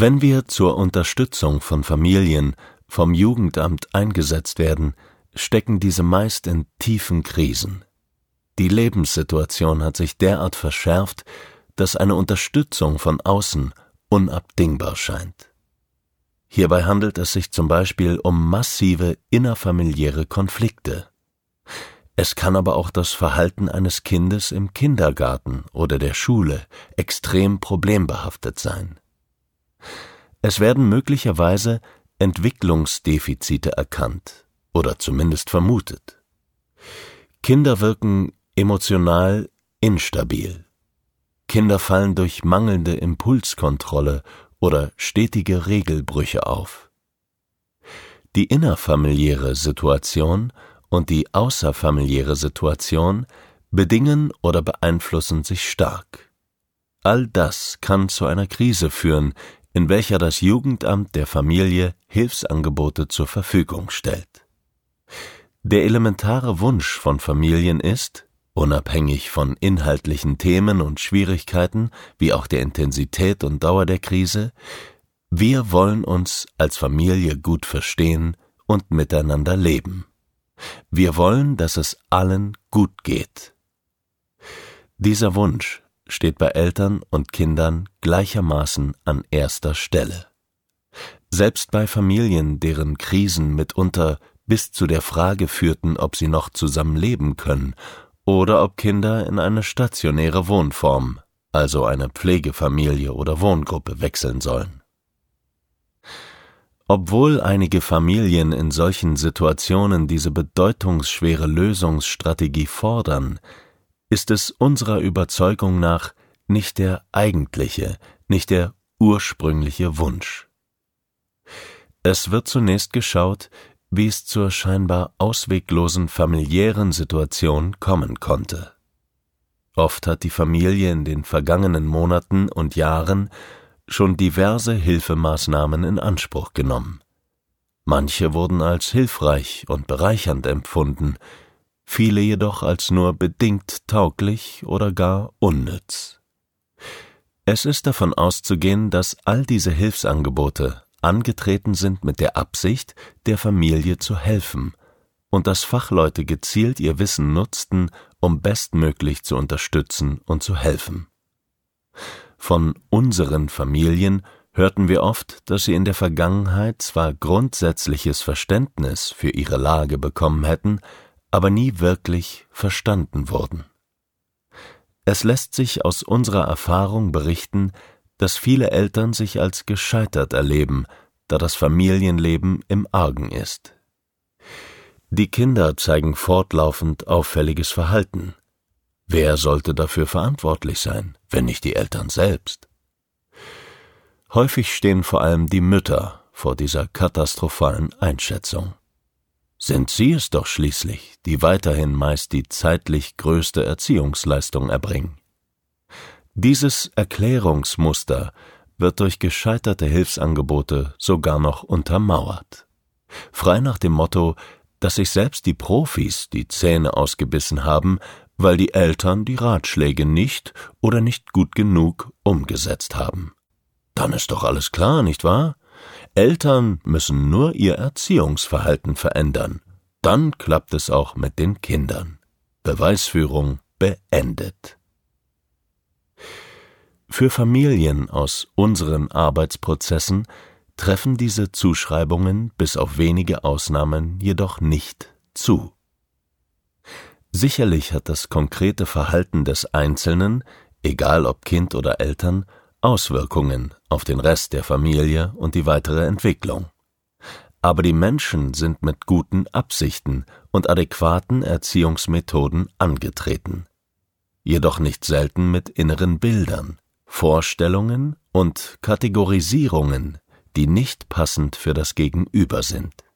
Wenn wir zur Unterstützung von Familien vom Jugendamt eingesetzt werden, stecken diese meist in tiefen Krisen. Die Lebenssituation hat sich derart verschärft, dass eine Unterstützung von außen unabdingbar scheint. Hierbei handelt es sich zum Beispiel um massive innerfamiliäre Konflikte. Es kann aber auch das Verhalten eines Kindes im Kindergarten oder der Schule extrem problembehaftet sein. Es werden möglicherweise Entwicklungsdefizite erkannt oder zumindest vermutet. Kinder wirken emotional instabil. Kinder fallen durch mangelnde Impulskontrolle oder stetige Regelbrüche auf. Die innerfamiliäre Situation und die außerfamiliäre Situation bedingen oder beeinflussen sich stark. All das kann zu einer Krise führen, in welcher das Jugendamt der Familie Hilfsangebote zur Verfügung stellt. Der elementare Wunsch von Familien ist, unabhängig von inhaltlichen Themen und Schwierigkeiten wie auch der Intensität und Dauer der Krise, wir wollen uns als Familie gut verstehen und miteinander leben. Wir wollen, dass es allen gut geht. Dieser Wunsch steht bei Eltern und Kindern gleichermaßen an erster Stelle. Selbst bei Familien, deren Krisen mitunter bis zu der Frage führten, ob sie noch zusammen leben können oder ob Kinder in eine stationäre Wohnform, also eine Pflegefamilie oder Wohngruppe wechseln sollen. Obwohl einige Familien in solchen Situationen diese bedeutungsschwere Lösungsstrategie fordern, ist es unserer Überzeugung nach nicht der eigentliche, nicht der ursprüngliche Wunsch. Es wird zunächst geschaut, wie es zur scheinbar ausweglosen familiären Situation kommen konnte. Oft hat die Familie in den vergangenen Monaten und Jahren schon diverse Hilfemaßnahmen in Anspruch genommen. Manche wurden als hilfreich und bereichernd empfunden, viele jedoch als nur bedingt tauglich oder gar unnütz. Es ist davon auszugehen, dass all diese Hilfsangebote angetreten sind mit der Absicht, der Familie zu helfen, und dass Fachleute gezielt ihr Wissen nutzten, um bestmöglich zu unterstützen und zu helfen. Von unseren Familien hörten wir oft, dass sie in der Vergangenheit zwar grundsätzliches Verständnis für ihre Lage bekommen hätten, aber nie wirklich verstanden wurden. Es lässt sich aus unserer Erfahrung berichten, dass viele Eltern sich als gescheitert erleben, da das Familienleben im Argen ist. Die Kinder zeigen fortlaufend auffälliges Verhalten. Wer sollte dafür verantwortlich sein, wenn nicht die Eltern selbst? Häufig stehen vor allem die Mütter vor dieser katastrophalen Einschätzung sind sie es doch schließlich, die weiterhin meist die zeitlich größte Erziehungsleistung erbringen. Dieses Erklärungsmuster wird durch gescheiterte Hilfsangebote sogar noch untermauert. Frei nach dem Motto, dass sich selbst die Profis die Zähne ausgebissen haben, weil die Eltern die Ratschläge nicht oder nicht gut genug umgesetzt haben. Dann ist doch alles klar, nicht wahr? Eltern müssen nur ihr Erziehungsverhalten verändern. Dann klappt es auch mit den Kindern. Beweisführung beendet. Für Familien aus unseren Arbeitsprozessen treffen diese Zuschreibungen bis auf wenige Ausnahmen jedoch nicht zu. Sicherlich hat das konkrete Verhalten des Einzelnen, egal ob Kind oder Eltern, Auswirkungen auf den Rest der Familie und die weitere Entwicklung. Aber die Menschen sind mit guten Absichten und adäquaten Erziehungsmethoden angetreten. Jedoch nicht selten mit inneren Bildern, Vorstellungen und Kategorisierungen, die nicht passend für das Gegenüber sind.